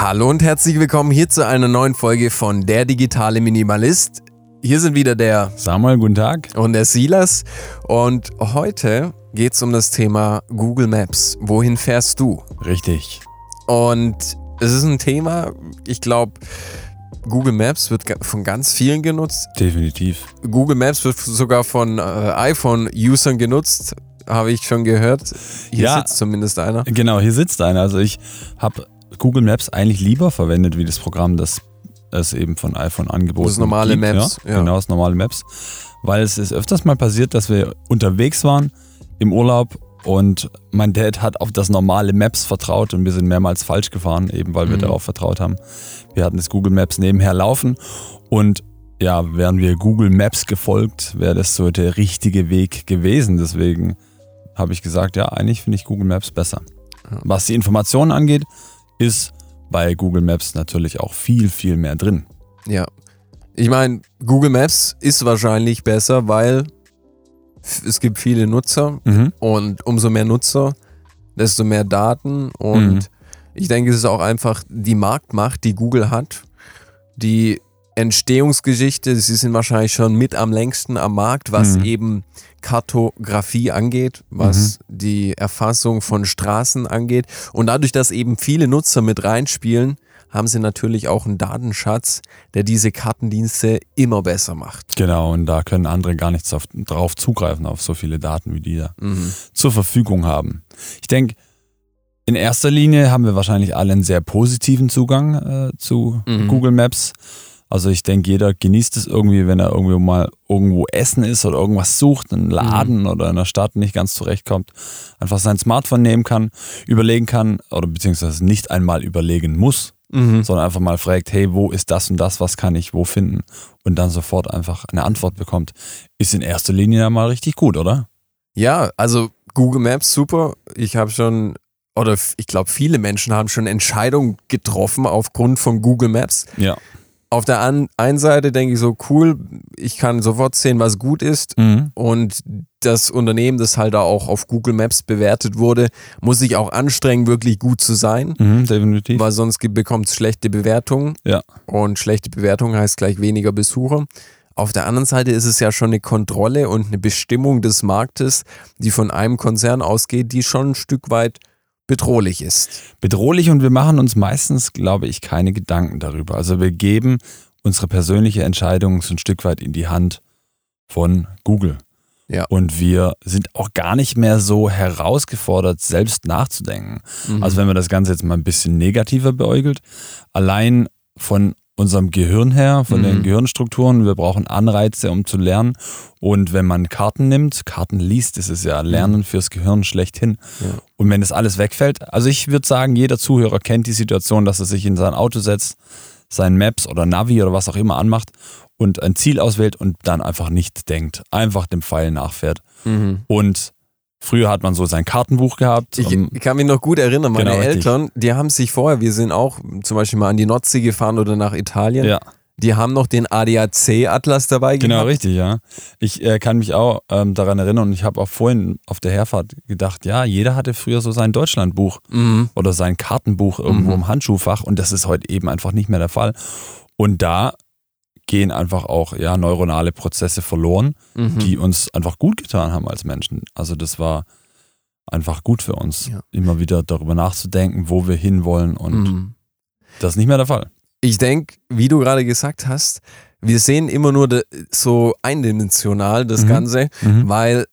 Hallo und herzlich willkommen hier zu einer neuen Folge von Der digitale Minimalist. Hier sind wieder der Samuel, guten Tag. und der Silas und heute geht es um das Thema Google Maps. Wohin fährst du? Richtig. Und es ist ein Thema, ich glaube, Google Maps wird von ganz vielen genutzt. Definitiv. Google Maps wird sogar von äh, iPhone-Usern genutzt, habe ich schon gehört. Hier Ja. sitzt zumindest einer. Genau, hier sitzt einer. Also ich habe Google Maps eigentlich lieber verwendet, wie das Programm, das es eben von iPhone angeboten Das normale gibt, Maps, Ja, ja. Genau, das normale Maps. Weil es ist öfters mal passiert, dass wir unterwegs waren im Urlaub und mein Dad hat auf das normale Maps vertraut und wir sind mehrmals falsch gefahren, eben weil wir Mhm. darauf vertraut haben. Wir hatten das Google Maps nebenher laufen und ja, wären wir Google Maps gefolgt, wäre das so der richtige Weg gewesen. Deswegen habe ich gesagt, ja, eigentlich finde ich Google Maps besser. Ja. Was die Informationen angeht, ist bei Google Maps natürlich auch viel, viel mehr drin. Ja. Ich meine, Google Maps ist wahrscheinlich besser, weil es gibt viele Nutzer Mhm. und umso mehr Nutzer, desto mehr Daten und Mhm. ich denke, es ist auch einfach die Marktmacht, die Google hat, die Entstehungsgeschichte, sie sind wahrscheinlich schon mit am längsten am Markt, was Mhm. eben Kartografie angeht, was die Erfassung von Straßen angeht. Und dadurch, dass eben viele Nutzer mit reinspielen, haben sie natürlich auch einen Datenschatz, der diese Kartendienste immer besser macht. Genau, und da können andere gar nichts auf, drauf zugreifen, auf so viele Daten, wie die da Mhm. zur Verfügung haben. Ich denke, in erster Linie haben wir wahrscheinlich alle einen sehr positiven Zugang äh, zu Mhm. Google Maps. Also ich denke, jeder genießt es irgendwie, wenn er irgendwo mal irgendwo essen ist oder irgendwas sucht, einen Laden oder in der Stadt nicht ganz zurechtkommt, einfach sein Smartphone nehmen kann, überlegen kann oder beziehungsweise nicht einmal überlegen muss, Mhm. sondern einfach mal fragt, hey, wo ist das und das, was kann ich wo finden und dann sofort einfach eine Antwort bekommt, ist in erster Linie ja mal richtig gut, oder? Ja, also Google Maps super. Ich habe schon, oder ich glaube, viele Menschen haben schon Entscheidungen getroffen aufgrund von Google Maps. Ja. Auf der einen Seite denke ich so, cool, ich kann sofort sehen, was gut ist. Mhm. Und das Unternehmen, das halt da auch auf Google Maps bewertet wurde, muss sich auch anstrengen, wirklich gut zu sein, Mhm, definitiv. weil sonst bekommt es schlechte Bewertungen. Ja. Und schlechte Bewertung heißt gleich weniger Besucher. Auf der anderen Seite ist es ja schon eine Kontrolle und eine Bestimmung des Marktes, die von einem Konzern ausgeht, die schon ein Stück weit bedrohlich ist. bedrohlich und wir machen uns meistens, glaube ich, keine Gedanken darüber. Also wir geben unsere persönliche Entscheidung so ein Stück weit in die Hand von Google. Ja. Und wir sind auch gar nicht mehr so herausgefordert, selbst nachzudenken. Mhm. Also wenn man das Ganze jetzt mal ein bisschen negativer beäugelt, allein von unserem Gehirn her, von Mhm. den Gehirnstrukturen, wir brauchen Anreize, um zu lernen. Und wenn man Karten nimmt, Karten liest, ist es ja Lernen fürs Gehirn schlechthin. Ja. Und wenn das alles wegfällt, also ich würde sagen, jeder Zuhörer kennt die Situation, dass er sich in sein Auto setzt, sein Maps oder Navi oder was auch immer anmacht und ein Ziel auswählt und dann einfach nicht denkt, einfach dem Pfeil nachfährt. Mhm. Und früher hat man so sein Kartenbuch gehabt. Ich, ich kann mich noch gut erinnern, meine Genau, richtig. Eltern, die haben sich vorher, wir sind auch zum Beispiel mal an die Nordsee gefahren oder nach Italien, ja. die haben noch den ADAC-Atlas dabei Genau, gehabt. richtig, ja. Ich äh, kann mich auch ähm, daran erinnern und ich habe auch vorhin auf der Herfahrt gedacht, ja, jeder hatte früher so sein Deutschlandbuch Mhm. oder sein Kartenbuch irgendwo Mhm. im Handschuhfach und das ist heute eben einfach nicht mehr der Fall. Und da gehen einfach auch ja, neuronale Prozesse verloren, Mhm. die uns einfach gut getan haben als Menschen. Also das war einfach gut für uns, Ja. immer wieder darüber nachzudenken, wo wir hinwollen und Mhm. das ist nicht mehr der Fall. Ich denke, wie du gerade gesagt hast, wir sehen immer nur so eindimensional das Mhm. Ganze, weil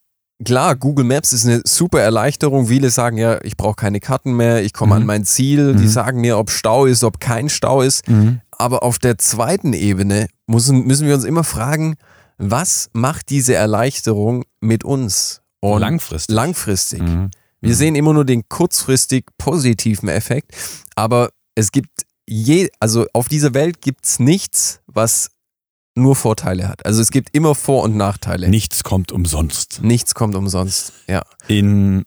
klar, Google Maps ist eine super Erleichterung. Viele sagen ja, ich brauche keine Karten mehr, ich komme Mhm. an mein Ziel, die Mhm. sagen mir, ob Stau ist, ob kein Stau ist. Mhm. Aber auf der zweiten Ebene müssen, müssen wir uns immer fragen, was macht diese Erleichterung mit uns? Und Langfristig. langfristig. Mhm. Wir Mhm. sehen immer nur den kurzfristig positiven Effekt, aber es gibt je, also auf dieser Welt gibt es nichts, was nur Vorteile hat. Also es gibt immer Vor- und Nachteile. Nichts kommt umsonst. Nichts kommt umsonst. Ja. In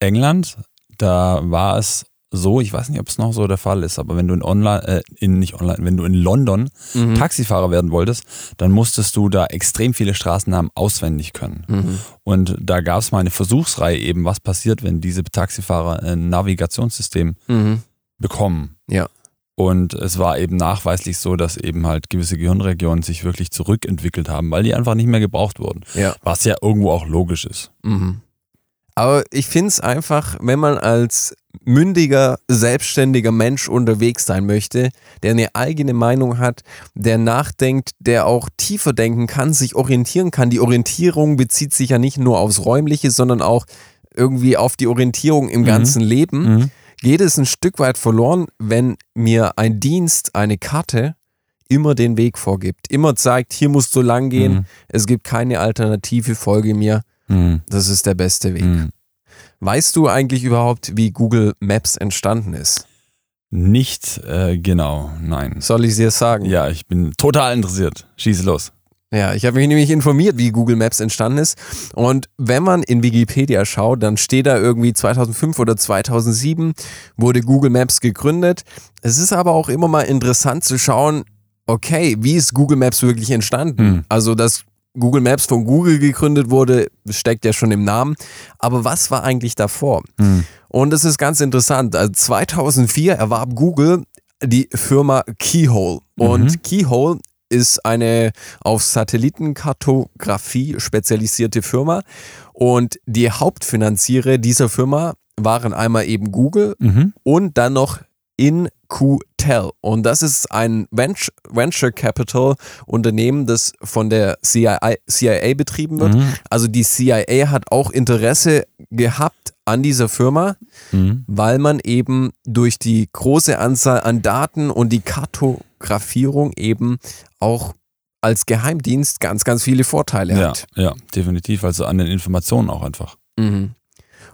England, da war es so, ich weiß nicht, ob es noch so der Fall ist, aber wenn du in online, äh, in nicht online, wenn du in London Mhm. Taxifahrer werden wolltest, dann musstest du da extrem viele Straßennamen auswendig können. Mhm. Und da gab es mal eine Versuchsreihe eben, was passiert, wenn diese Taxifahrer ein Navigationssystem Mhm. bekommen. Ja. Und es war eben nachweislich so, dass eben halt gewisse Gehirnregionen sich wirklich zurückentwickelt haben, weil die einfach nicht mehr gebraucht wurden. Ja. Was ja irgendwo auch logisch ist. Mhm. Aber ich finde es einfach, wenn man als mündiger, selbstständiger Mensch unterwegs sein möchte, der eine eigene Meinung hat, der nachdenkt, der auch tiefer denken kann, sich orientieren kann. Die Orientierung bezieht sich ja nicht nur aufs Räumliche, sondern auch irgendwie auf die Orientierung im Mhm. ganzen Leben. Mhm. Geht es ein Stück weit verloren, wenn mir ein Dienst, eine Karte immer den Weg vorgibt, immer zeigt, hier musst du lang gehen, Mhm. es gibt keine Alternative, folge mir, Mhm. das ist der beste Weg. Mhm. Weißt du eigentlich überhaupt, wie Google Maps entstanden ist? Nicht äh, genau, nein. Soll ich dir sagen? Ja, ich bin total interessiert. Schieß los. Ja, ich habe mich nämlich informiert, wie Google Maps entstanden ist. Und wenn man in Wikipedia schaut, dann steht da irgendwie 2005 oder 2007 wurde Google Maps gegründet. Es ist aber auch immer mal interessant zu schauen, okay, wie ist Google Maps wirklich entstanden? Hm. Also, dass Google Maps von Google gegründet wurde, steckt ja schon im Namen. Aber was war eigentlich davor? Mhm. Und es ist ganz interessant. Also 2004 erwarb Google die Firma Keyhole. Und Mhm. Keyhole ist eine auf Satellitenkartografie spezialisierte Firma. Und die Hauptfinanziere dieser Firma waren einmal eben Google Mhm. und dann noch InQtel. Und das ist ein Venture, Venture Capital Unternehmen, das von der CIA, CIA betrieben wird. Mhm. Also die CIA hat auch Interesse gehabt an dieser Firma, Mhm. weil man eben durch die große Anzahl an Daten und die Kartografierung eben auch als Geheimdienst ganz, ganz viele Vorteile Ja, hat. ja, definitiv. Also an den Informationen auch einfach. Mhm.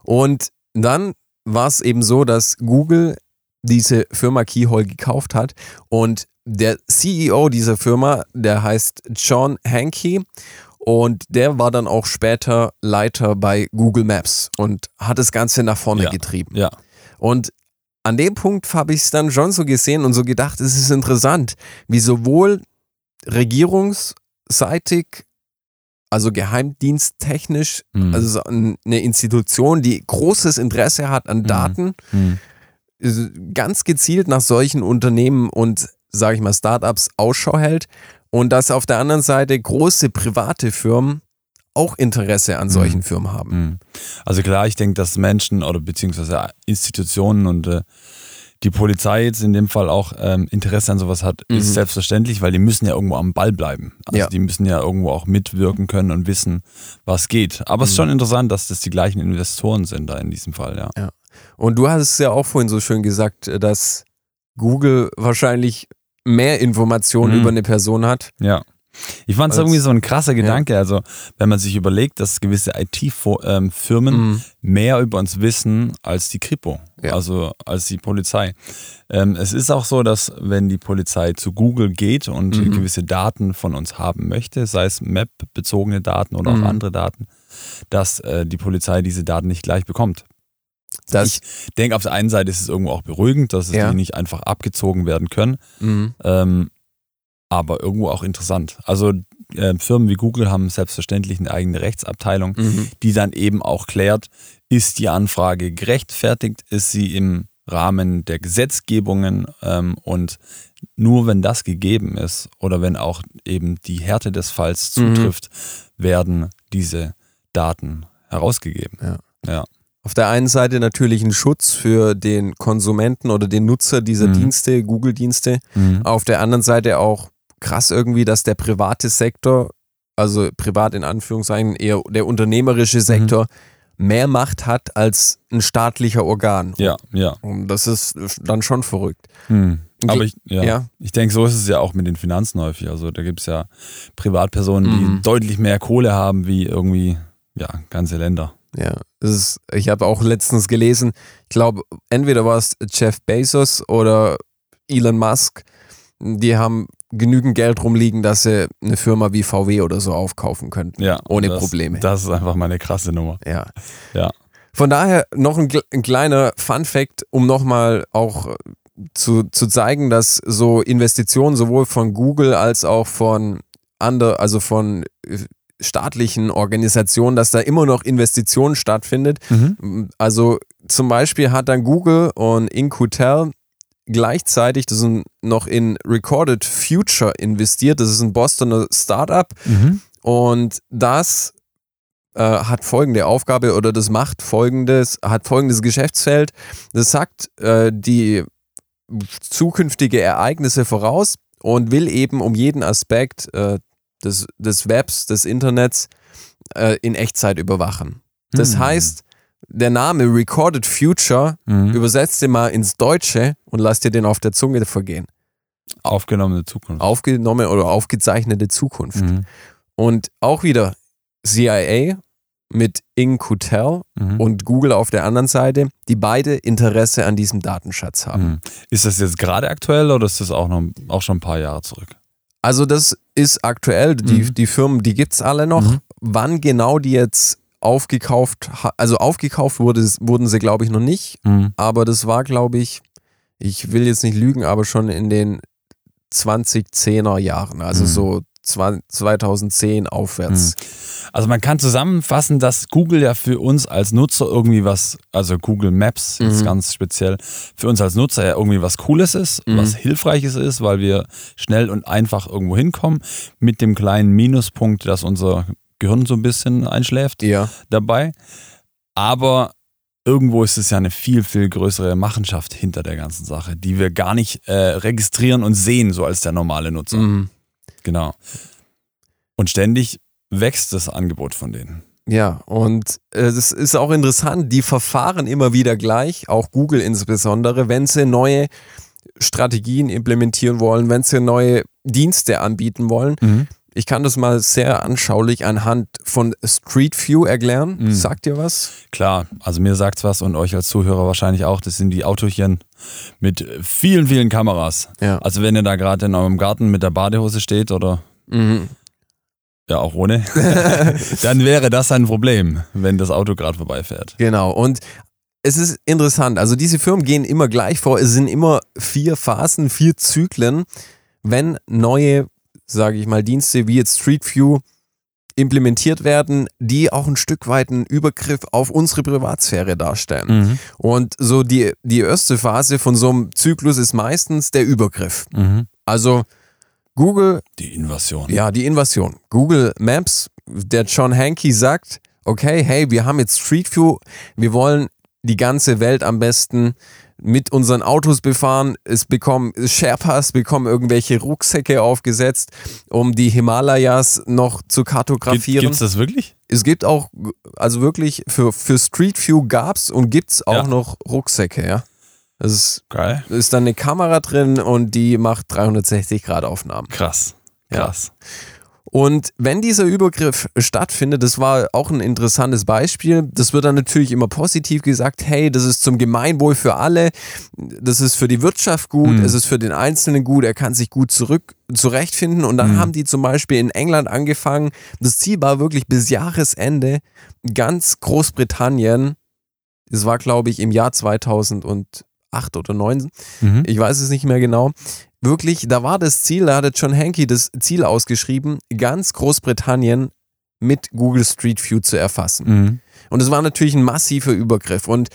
Und dann war es eben so, dass Google diese Firma Keyhole gekauft hat und der CEO dieser Firma, der heißt John Hankey und der war dann auch später Leiter bei Google Maps und hat das Ganze nach vorne Ja. getrieben. Ja. Und an dem Punkt habe ich es dann schon so gesehen und so gedacht, es ist interessant, wie sowohl regierungsseitig, also geheimdiensttechnisch, Mhm. also so ein- eine Institution, die großes Interesse hat an Daten, Mhm. Ganz gezielt nach solchen Unternehmen und, sage ich mal, Startups Ausschau hält und dass auf der anderen Seite große private Firmen auch Interesse an solchen Firmen haben. Mhm. Also klar, ich denke, dass Menschen oder beziehungsweise Institutionen und äh, die Polizei jetzt in dem Fall auch ähm, Interesse an sowas hat, Mhm. ist selbstverständlich, weil die müssen ja irgendwo am Ball bleiben. Also Ja. die müssen ja irgendwo auch mitwirken können und wissen, was geht. Aber es ist Mhm. schon interessant, dass das die gleichen Investoren sind da in diesem Fall, ja. Und du hast es ja auch vorhin so schön gesagt, äh, dass Google wahrscheinlich mehr Informationen Mhm. über eine Person hat. Ja. Ich fand es irgendwie so ein krasser Gedanke. Also, wenn man sich überlegt, dass gewisse IT-Firmen Mhm. mehr über uns wissen als die Kripo, Ja. also als die Polizei. Ähm, es ist auch so, dass wenn die Polizei zu Google geht und Mhm. gewisse Daten von uns haben möchte, sei es Map-bezogene Daten oder Mhm. auch andere Daten, dass äh, die Polizei diese Daten nicht gleich bekommt. Das, ich denke, auf der einen Seite ist es irgendwo auch beruhigend, dass Ja. die nicht einfach abgezogen werden können. mhm. Ähm, aber irgendwo auch interessant. Also äh, Firmen wie Google haben selbstverständlich eine eigene Rechtsabteilung, Mhm. die dann eben auch klärt, ist die Anfrage gerechtfertigt, ist sie im Rahmen der Gesetzgebungen ähm, und nur wenn das gegeben ist oder wenn auch eben die Härte des Falls Mhm. zutrifft, werden diese Daten herausgegeben. Ja. Ja. Auf der einen Seite natürlich ein Schutz für den Konsumenten oder den Nutzer dieser Mhm. Dienste, Google-Dienste. Mhm. Auf der anderen Seite auch krass irgendwie, dass der private Sektor, also privat in Anführungszeichen, eher der unternehmerische Sektor, mehr Macht hat als ein staatlicher Organ. Ja, ja. Und das ist dann schon verrückt. Hm. Aber ich, ja. Ja. ich denke, so ist es ja auch mit den Finanzen häufig. Also da gibt es ja Privatpersonen, die Mhm. deutlich mehr Kohle haben wie irgendwie ja, ganze Länder. Ja, ist, ich habe auch letztens gelesen, ich glaube, entweder war es Jeff Bezos oder Elon Musk, die haben genügend Geld rumliegen, dass sie eine Firma wie VW oder so aufkaufen könnten. Ja, Ohne das, Probleme. Das ist einfach mal eine krasse Nummer. Ja. Ja. Von daher noch ein, ein kleiner Fun-Fact, um nochmal auch zu, zu zeigen, dass so Investitionen sowohl von Google als auch von ander, also von äh, staatlichen Organisationen, dass da immer noch Investitionen stattfindet. Mhm. Also zum Beispiel hat dann Google und InQtel gleichzeitig das ist noch in Recorded Future investiert. Das ist ein Bostoner Startup Mhm. und das äh, hat folgende Aufgabe oder das macht folgendes, hat folgendes Geschäftsfeld. Das sagt äh, die zukünftige Ereignisse voraus und will eben um jeden Aspekt äh, des, des Webs, des Internets äh, in Echtzeit überwachen. Das Mhm. heißt, der Name Recorded Future Mhm. übersetzt den mal ins Deutsche und lass dir den auf der Zunge vergehen. Aufgenommene Zukunft. Aufgenommen oder aufgezeichnete Zukunft. Mhm. Und auch wieder CIA mit Ing Kutel Mhm. und Google auf der anderen Seite, die beide Interesse an diesem Datenschatz haben. Mhm. Ist das jetzt gerade aktuell oder ist das auch, noch, auch schon ein paar Jahre zurück? Also das ist aktuell, die, Mhm. die Firmen, die gibt es alle noch. Mhm. Wann genau die jetzt aufgekauft, also aufgekauft wurde, wurden sie glaube ich noch nicht, Mhm. aber das war glaube ich, ich will jetzt nicht lügen, aber schon in den 2010er Jahren, also Mhm. so 20- 2010 aufwärts. Also man kann zusammenfassen, dass Google ja für uns als Nutzer irgendwie was, also Google Maps jetzt Mhm. ganz speziell, für uns als Nutzer ja irgendwie was Cooles ist, Mhm. was Hilfreiches ist, weil wir schnell und einfach irgendwo hinkommen, mit dem kleinen Minuspunkt, dass unser Gehirn so ein bisschen einschläft Ja, dabei. Aber irgendwo ist es ja eine viel, viel größere Machenschaft hinter der ganzen Sache, die wir gar nicht äh, registrieren und sehen, so als der normale Nutzer. mhm. Genau. Und ständig wächst das Angebot von denen. ja. Und äh, das ist auch interessant, die verfahren immer wieder gleich, auch Google insbesondere, wenn sie neue Strategien implementieren wollen, wenn sie neue Dienste anbieten wollen. Ich kann das mal sehr anschaulich anhand von Street View erklären. Mhm. Sagt ihr was? Klar, also mir sagt's was und euch als Zuhörer wahrscheinlich auch. Das sind die Autochen mit vielen, vielen Kameras. Ja. Also wenn ihr da gerade in eurem Garten mit der Badehose steht oder Mhm. ja auch ohne, dann wäre das ein Problem, wenn das Auto gerade vorbeifährt. Genau. Und es ist interessant. Also diese Firmen gehen immer gleich vor. Es sind immer vier Phasen, vier Zyklen, wenn neue, sage ich mal, Dienste wie jetzt Street View implementiert werden, die auch ein Stück weit einen Übergriff auf unsere Privatsphäre darstellen. Mhm. Und so die, die erste Phase von so einem Zyklus ist meistens der Übergriff. Mhm. Also Google Die Invasion. ja, die Invasion. Google Maps, der John Hankey sagt, okay, hey, wir haben jetzt Street View, wir wollen die ganze Welt am besten mit unseren Autos befahren. Es bekommen Sherpas, bekommen irgendwelche Rucksäcke aufgesetzt, um die Himalayas noch zu Gibt, kartografieren. gibt's das wirklich? es gibt auch, also wirklich für, für Street View gab's und gibt's auch Ja. noch Rucksäcke, ja. Das ist, Geil. ist dann eine Kamera drin und die macht 360 Grad Aufnahmen. Krass. Ja. Und wenn dieser Übergriff stattfindet, das war auch ein interessantes Beispiel, das wird dann natürlich immer positiv gesagt, hey, das ist zum Gemeinwohl für alle, das ist für die Wirtschaft gut, Mhm. es ist für den Einzelnen gut, er kann sich gut zurück zurechtfinden. Und dann Mhm. haben die zum Beispiel in England angefangen, das Ziel war wirklich bis Jahresende ganz Großbritannien, das war glaube ich im Jahr 2008 oder 2009, Mhm. ich weiß es nicht mehr genau. Wirklich, da war das Ziel, da hatte John Hankey das Ziel ausgeschrieben, ganz Großbritannien mit Google Street View zu erfassen. Mhm. Und es war natürlich ein massiver Übergriff. Und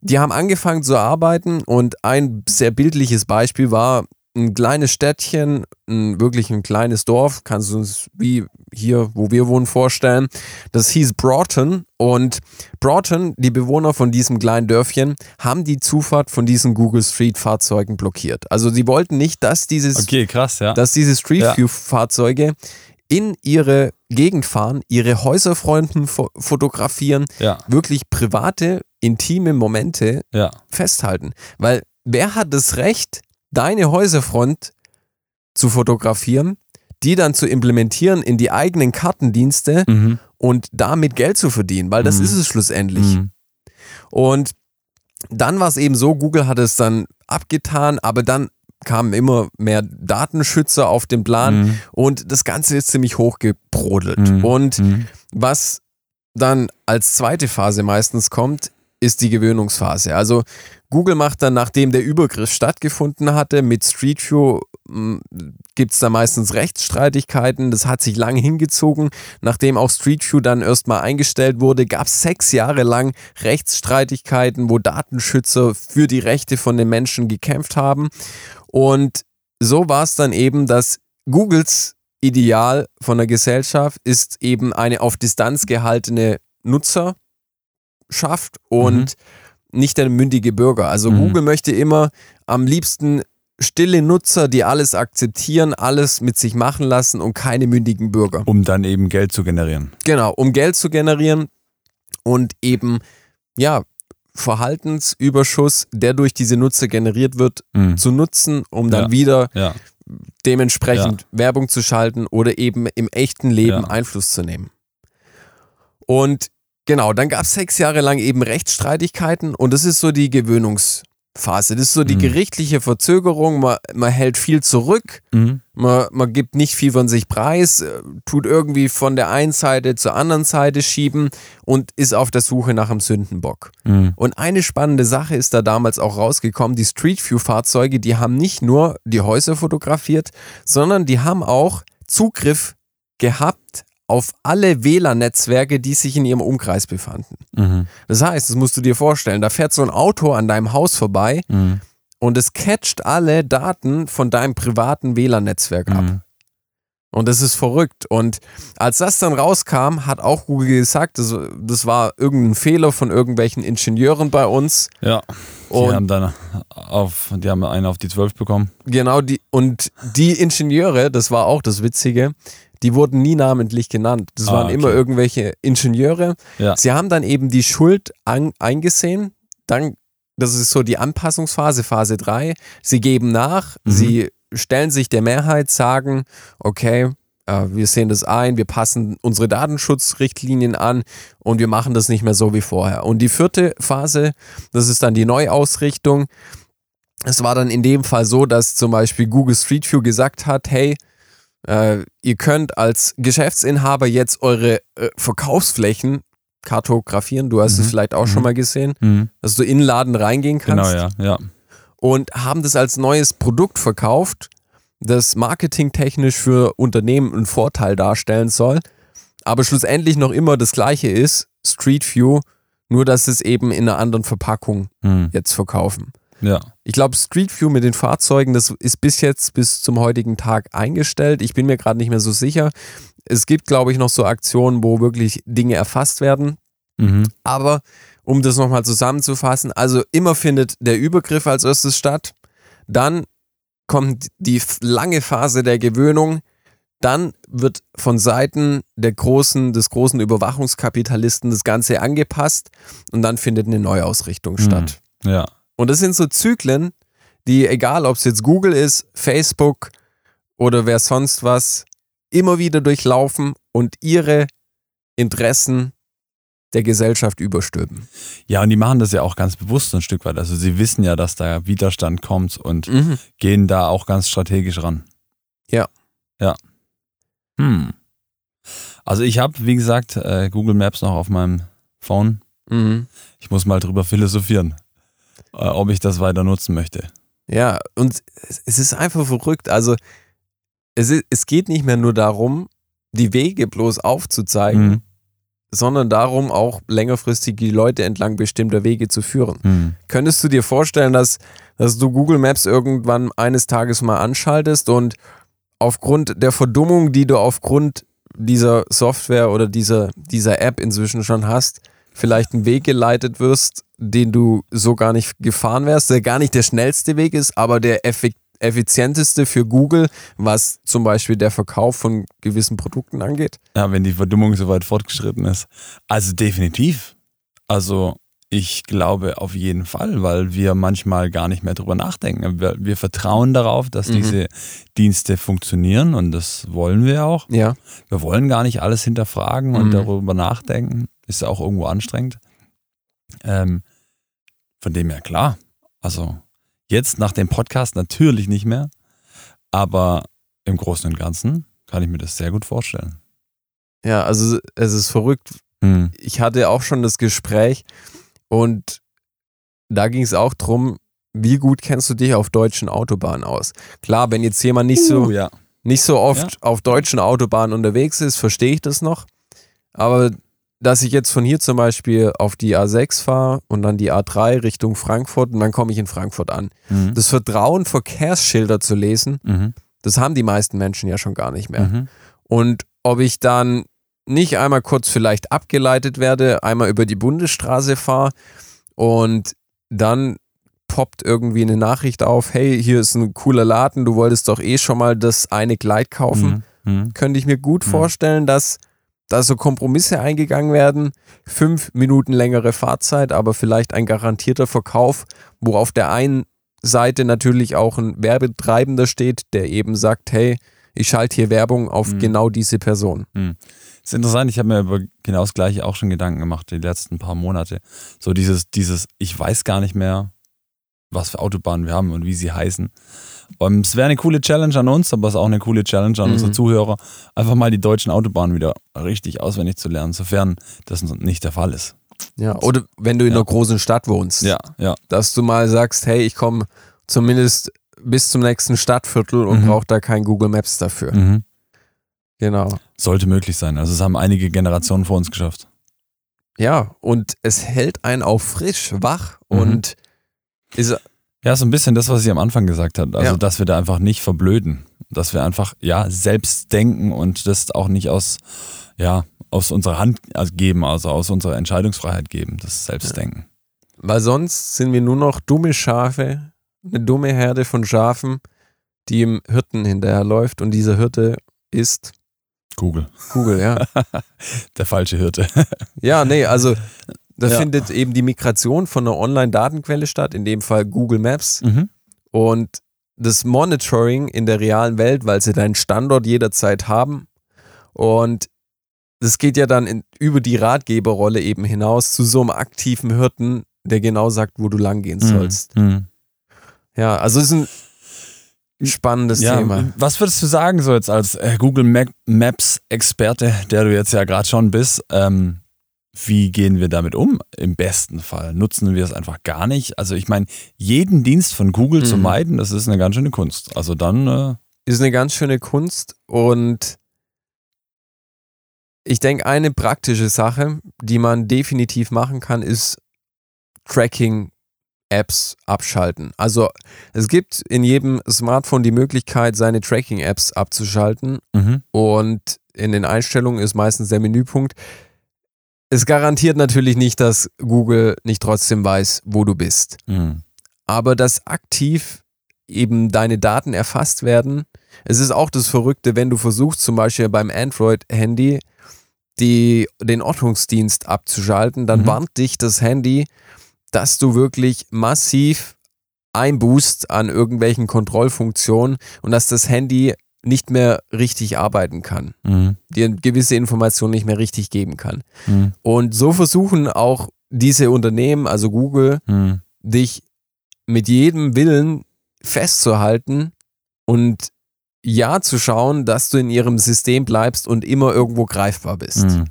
die haben angefangen zu arbeiten und ein sehr bildliches Beispiel war ein kleines Städtchen, ein, wirklich ein kleines Dorf, kannst du uns wie hier, wo wir wohnen, vorstellen. Das hieß Broughton und Broughton, die Bewohner von diesem kleinen Dörfchen, haben die Zufahrt von diesen Google Street Fahrzeugen blockiert. Also sie wollten nicht, dass dieses Okay, krass, ja. dass diese Street. View Fahrzeuge in ihre Gegend fahren, ihre Häuserfreunden fo fotografieren, ja, wirklich private, intime Momente ja. festhalten. Weil wer hat das Recht, deine Häuserfront zu fotografieren, die dann zu implementieren in die eigenen Kartendienste Mhm. und damit Geld zu verdienen? Weil das Mhm. ist es schlussendlich. Mhm. Und dann war es eben so, Google hat es dann abgetan, aber dann kamen immer mehr Datenschützer auf den Plan Mhm. und das Ganze ist ziemlich hochgebrodelt. Mhm. Und Mhm. was dann als zweite Phase meistens kommt, ist die Gewöhnungsphase. Also Google macht dann, nachdem der Übergriff stattgefunden hatte, mit Street View gibt es da meistens Rechtsstreitigkeiten. Das hat sich lange hingezogen. Nachdem auch Street View dann erstmal eingestellt wurde, gab es sechs Jahre lang Rechtsstreitigkeiten, wo Datenschützer für die Rechte von den Menschen gekämpft haben. Und so war es dann eben, dass Googles Ideal von der Gesellschaft ist eben eine auf Distanz gehaltene Nutzerschaft und mhm. Nicht der mündige Bürger. Also mhm. Google möchte immer am liebsten stille Nutzer, die alles akzeptieren, alles mit sich machen lassen und keine mündigen Bürger. Um dann eben Geld zu generieren. Genau, um Geld zu generieren und eben, ja, Verhaltensüberschuss, der durch diese Nutzer generiert wird, mhm. zu nutzen, um dann ja. wieder ja. dementsprechend ja. Werbung zu schalten oder eben im echten Leben Einfluss zu nehmen. Und genau, dann gab es sechs Jahre lang eben Rechtsstreitigkeiten und das ist so die Gewöhnungs- Phase. Das ist so die mhm. gerichtliche Verzögerung. Man, man hält viel zurück. Mhm. Man, man gibt nicht viel von sich preis, äh, tut irgendwie von der einen Seite zur anderen Seite schieben und ist auf der Suche nach einem Sündenbock. Mhm. Und eine spannende Sache ist da damals auch rausgekommen. Die Street View Fahrzeuge, die haben nicht nur die Häuser fotografiert, sondern die haben auch Zugriff gehabt auf alle WLAN-Netzwerke, die sich in ihrem Umkreis befanden. Mhm. Das heißt, das musst du dir vorstellen, da fährt so ein Auto an deinem Haus vorbei mhm. und es catcht alle Daten von deinem privaten WLAN-Netzwerk ab. Mhm. Und das ist verrückt. Und als das dann rauskam, hat auch Google gesagt, das, das war irgendein Fehler von irgendwelchen Ingenieuren bei uns. Ja. Die und haben dann auf, die haben einen auf die 12 bekommen. Genau, die, und die Ingenieure, das war auch das Witzige, die wurden nie namentlich genannt. Das ah, waren okay. immer irgendwelche Ingenieure. Ja. Sie haben dann eben die Schuld an, eingesehen. Dann, das ist so die Anpassungsphase, Phase 3. Sie geben nach, mhm. sie stellen sich der Mehrheit, sagen, okay, äh, wir sehen das ein, wir passen unsere Datenschutzrichtlinien an und wir machen das nicht mehr so wie vorher. Und die vierte Phase, das ist dann die Neuausrichtung. Es war dann in dem Fall so, dass zum Beispiel Google Street View gesagt hat, hey, äh, ihr könnt als Geschäftsinhaber jetzt eure äh, Verkaufsflächen kartografieren. Du hast mhm. es vielleicht auch mhm. schon mal gesehen, mhm. dass du in den Laden reingehen kannst. Genau, ja, ja. Und haben das als neues Produkt verkauft, das marketingtechnisch für Unternehmen einen Vorteil darstellen soll, aber schlussendlich noch immer das gleiche ist, Street View, nur dass es eben in einer anderen Verpackung mhm. jetzt verkaufen. Ja. Ich glaube, Street View mit den Fahrzeugen, das ist bis jetzt, bis zum heutigen Tag eingestellt. Ich bin mir gerade nicht mehr so sicher. Es gibt, glaube ich, noch so Aktionen, wo wirklich Dinge erfasst werden. Mhm. Aber um das nochmal zusammenzufassen, also immer findet der Übergriff als erstes statt. Dann kommt die lange Phase der Gewöhnung. Dann wird von Seiten der großen, des großen Überwachungskapitalisten das Ganze angepasst und dann findet eine Neuausrichtung mhm. statt. Ja. Und das sind so Zyklen, die, egal ob es jetzt Google ist, Facebook oder wer sonst was, immer wieder durchlaufen und ihre Interessen der Gesellschaft überstülpen. Ja, und die machen das ja auch ganz bewusst ein Stück weit. Also sie wissen ja, dass da Widerstand kommt und mhm. gehen da auch ganz strategisch ran. Ja. Ja. Hm. Also ich habe, wie gesagt, äh, Google Maps noch auf meinem Phone. Mhm. Ich muss mal drüber philosophieren. Äh, ob ich das weiter nutzen möchte. Ja, und es ist einfach verrückt. Also es, ist, es geht nicht mehr nur darum, die Wege bloß aufzuzeigen, mhm. sondern darum, auch längerfristig die Leute entlang bestimmter Wege zu führen. Mhm. Könntest du dir vorstellen, dass, dass du Google Maps irgendwann eines Tages mal anschaltest und aufgrund der Verdummung, die du aufgrund dieser Software oder dieser, dieser App inzwischen schon hast, vielleicht einen Weg geleitet wirst, den du so gar nicht gefahren wärst, der gar nicht der schnellste Weg ist, aber der effizienteste für Google, was zum Beispiel der Verkauf von gewissen Produkten angeht? Ja, wenn die Verdummung so weit fortgeschritten ist. Also definitiv. Also ich glaube auf jeden Fall, weil wir manchmal gar nicht mehr drüber nachdenken. Wir, wir vertrauen darauf, dass mhm. diese Dienste funktionieren und das wollen wir auch. Ja. Wir wollen gar nicht alles hinterfragen und mhm. darüber nachdenken. Ist auch irgendwo anstrengend. Ähm, von dem her klar. Also jetzt nach dem Podcast natürlich nicht mehr, aber im Großen und Ganzen kann ich mir das sehr gut vorstellen. Ja, also es ist verrückt. Hm. Ich hatte auch schon das Gespräch und da ging es auch darum, wie gut kennst du dich auf deutschen Autobahnen aus? Klar, wenn jetzt jemand nicht so, Uh, ja. nicht so oft auf deutschen Autobahnen unterwegs ist, verstehe ich das noch. Aber dass ich jetzt von hier zum Beispiel auf die A6 fahre und dann die A3 Richtung Frankfurt und dann komme ich in Frankfurt an. Mhm. Das Vertrauen, Verkehrsschilder zu lesen, Mhm. das haben die meisten Menschen ja schon gar nicht mehr. Mhm. Und ob ich dann nicht einmal kurz vielleicht abgeleitet werde, einmal über die Bundesstraße fahre und dann poppt irgendwie eine Nachricht auf, hey, hier ist ein cooler Laden, du wolltest doch eh schon mal das eine Kleid kaufen. Mhm. Mhm. Könnte ich mir gut Mhm. vorstellen, dass da so Kompromisse eingegangen werden, fünf Minuten längere Fahrzeit, aber vielleicht ein garantierter Verkauf, wo auf der einen Seite natürlich auch ein Werbetreibender steht, der eben sagt, hey, ich schalte hier Werbung auf Mhm. genau diese Person. ist interessant, ich habe mir über genau das gleiche auch schon Gedanken gemacht, die letzten paar Monate. So dieses, dieses, ich weiß gar nicht mehr, was für Autobahnen wir haben und wie sie heißen. Und es wäre eine coole Challenge an uns, aber es ist auch eine coole Challenge an Mhm. unsere Zuhörer, einfach mal die deutschen Autobahnen wieder richtig auswendig zu lernen, sofern das nicht der Fall ist. Ja, oder wenn du in Ja. einer großen Stadt wohnst, Ja, ja. dass du mal sagst, hey, ich komme zumindest bis zum nächsten Stadtviertel und Mhm. brauche da kein Google Maps dafür. Mhm. Genau. Sollte möglich sein. Also es haben einige Generationen vor uns geschafft. Ja, und es hält einen auch frisch, wach Mhm. und ist Ja, so ein bisschen das, was sie am Anfang gesagt hat. Also, Ja. dass wir da einfach nicht verblöden. Dass wir einfach, ja, selbst denken und das auch nicht aus, ja, aus unserer Hand also geben, also aus unserer Entscheidungsfreiheit geben, das Selbstdenken. Weil sonst sind wir nur noch dumme Schafe, eine dumme Herde von Schafen, die im Hirten hinterherläuft und dieser Hirte ist Google. Google, ja. Der falsche Hirte. ja, nee, also da Ja. findet eben die Migration von einer Online-Datenquelle statt, in dem Fall Google Maps mhm. und das Monitoring in der realen Welt, weil sie deinen Standort jederzeit haben und das geht ja dann in, über die Ratgeberrolle eben hinaus zu so einem aktiven Hirten, der genau sagt, wo du lang gehen sollst. Mhm. Ja, also es ist ein spannendes Ja, Thema. was würdest du sagen, so jetzt als äh, Google Map Maps Experte, der du jetzt ja gerade schon bist? Ähm, wie gehen wir damit um? Im besten Fall nutzen wir es einfach gar nicht. Also ich meine, jeden Dienst von Google zu Mhm. meiden, das ist eine ganz schöne Kunst. Also dann, äh, Ist eine ganz schöne Kunst und ich denke, eine praktische Sache, die man definitiv machen kann, ist Tracking-Apps abschalten. Also es gibt in jedem Smartphone die Möglichkeit, seine Tracking-Apps abzuschalten mhm. und in den Einstellungen ist meistens der Menüpunkt. Es garantiert natürlich nicht, dass Google nicht trotzdem weiß, wo du bist. Mhm. aber dass aktiv eben deine Daten erfasst werden. Es ist auch das Verrückte, wenn du versuchst, zum Beispiel beim Android-Handy den Ortungsdienst abzuschalten, dann Mhm. warnt dich das Handy, dass du wirklich massiv einboost an irgendwelchen Kontrollfunktionen und dass das Handy nicht mehr richtig arbeiten kann, Mhm. dir gewisse Informationen nicht mehr richtig geben kann. Mhm. Und so versuchen auch diese Unternehmen, also Google, Mhm. dich mit jedem Willen festzuhalten und ja zu schauen, dass du in ihrem System bleibst und immer irgendwo greifbar bist. Mhm.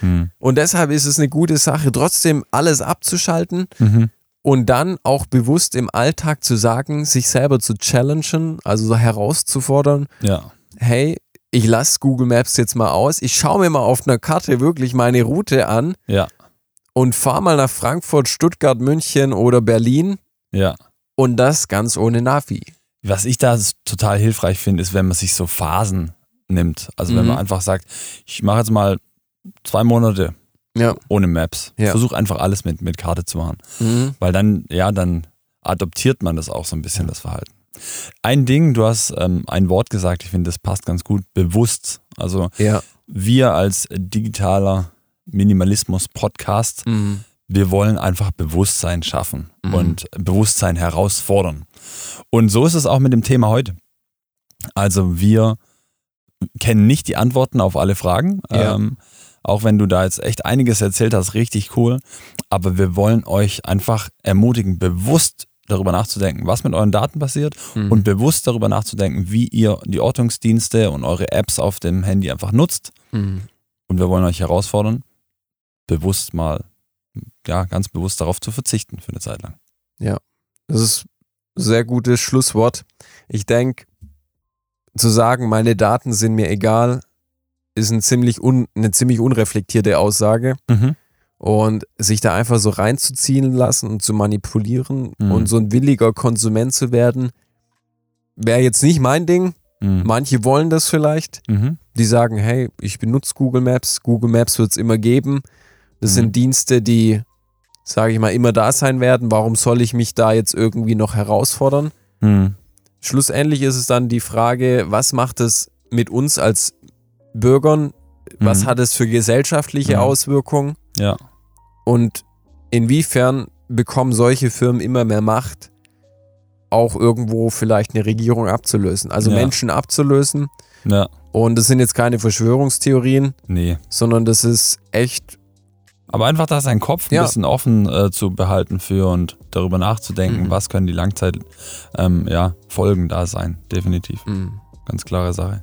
Mhm. Und deshalb ist es eine gute Sache, trotzdem alles abzuschalten Mhm. Und dann auch bewusst im Alltag zu sagen, sich selber zu challengen, also so herauszufordern, Ja. hey, ich lasse Google Maps jetzt mal aus, ich schaue mir mal auf einer Karte wirklich meine Route an Ja. und fahre mal nach Frankfurt, Stuttgart, München oder Berlin Ja. und das ganz ohne Navi. Was ich da total hilfreich finde, ist, wenn man sich so Phasen nimmt. Also wenn Mhm. man einfach sagt, ich mache jetzt mal zwei Monate Ja. ohne Maps. Ja. Versuch einfach alles mit, mit Karte zu machen. Mhm. Weil dann, ja, dann adoptiert man das auch so ein bisschen, das Verhalten. Ein Ding, du hast ähm, ein Wort gesagt, ich finde, das passt ganz gut, bewusst. Also Ja. wir als digitaler Minimalismus-Podcast, Mhm. wir wollen einfach Bewusstsein schaffen Mhm. und Bewusstsein herausfordern. Und so ist es auch mit dem Thema heute. Also wir kennen nicht die Antworten auf alle Fragen. Ja. Ähm, auch wenn du da jetzt echt einiges erzählt hast, richtig cool. Aber wir wollen euch einfach ermutigen, bewusst darüber nachzudenken, was mit euren Daten passiert Mhm. und bewusst darüber nachzudenken, wie ihr die Ortungsdienste und eure Apps auf dem Handy einfach nutzt. Mhm. Und wir wollen euch herausfordern, bewusst mal, ja, ganz bewusst darauf zu verzichten für eine Zeit lang. Das ist sehr gutes Schlusswort. Ich denke, zu sagen, meine Daten sind mir egal, ist ein ziemlich un, eine ziemlich unreflektierte Aussage. Mhm. Und sich da einfach so reinzuziehen lassen und zu manipulieren Mhm. und so ein williger Konsument zu werden, wäre jetzt nicht mein Ding. Mhm. Manche wollen das vielleicht. Mhm. Die sagen, hey, ich benutze Google Maps. Google Maps wird es immer geben. Das Mhm. sind Dienste, die, sage ich mal, immer da sein werden. Warum soll ich mich da jetzt irgendwie noch herausfordern? Mhm. Schlussendlich ist es dann die Frage, was macht es mit uns als Bürgern? Was Mhm. hat es für gesellschaftliche Mhm. Auswirkungen? Ja. Und inwiefern bekommen solche Firmen immer mehr Macht, auch irgendwo vielleicht eine Regierung abzulösen? Also Ja. Menschen abzulösen. Ja. Und das sind jetzt keine Verschwörungstheorien, Nee. sondern das ist echt, Aber einfach da seinen Kopf ein Ja. bisschen offen äh, zu behalten für und darüber nachzudenken, Mhm. was können die Langzeit ähm, ja, Folgen da sein. Definitiv. mh, Ganz klare Sache.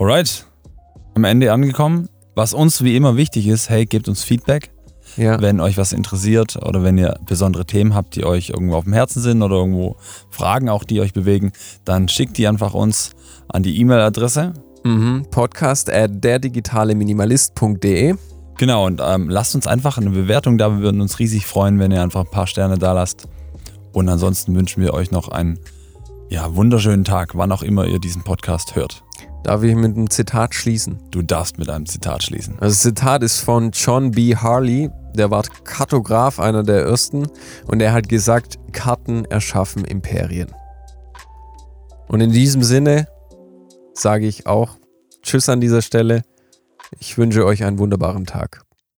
Alright. Am Ende angekommen. Was uns wie immer wichtig ist, hey, gebt uns Feedback, ja. wenn euch was interessiert oder wenn ihr besondere Themen habt, die euch irgendwo auf dem Herzen sind oder irgendwo Fragen auch, die euch bewegen, dann schickt die einfach uns an die E-Mail-Adresse. Mhm. Podcast at derdigitaleminimalist.de. Genau, und ähm, lasst uns einfach eine Bewertung da. Wir würden uns riesig freuen, wenn ihr einfach ein paar Sterne da lasst. Und ansonsten wünschen wir euch noch einen ja, wunderschönen Tag, wann auch immer ihr diesen Podcast hört. Darf ich mit einem Zitat schließen? Du darfst mit einem Zitat schließen. Also das Zitat ist von John B. Harley, der war Kartograf, einer der ersten, und er hat gesagt, Karten erschaffen Imperien. Und in diesem Sinne sage ich auch Tschüss an dieser Stelle. Ich wünsche euch einen wunderbaren Tag.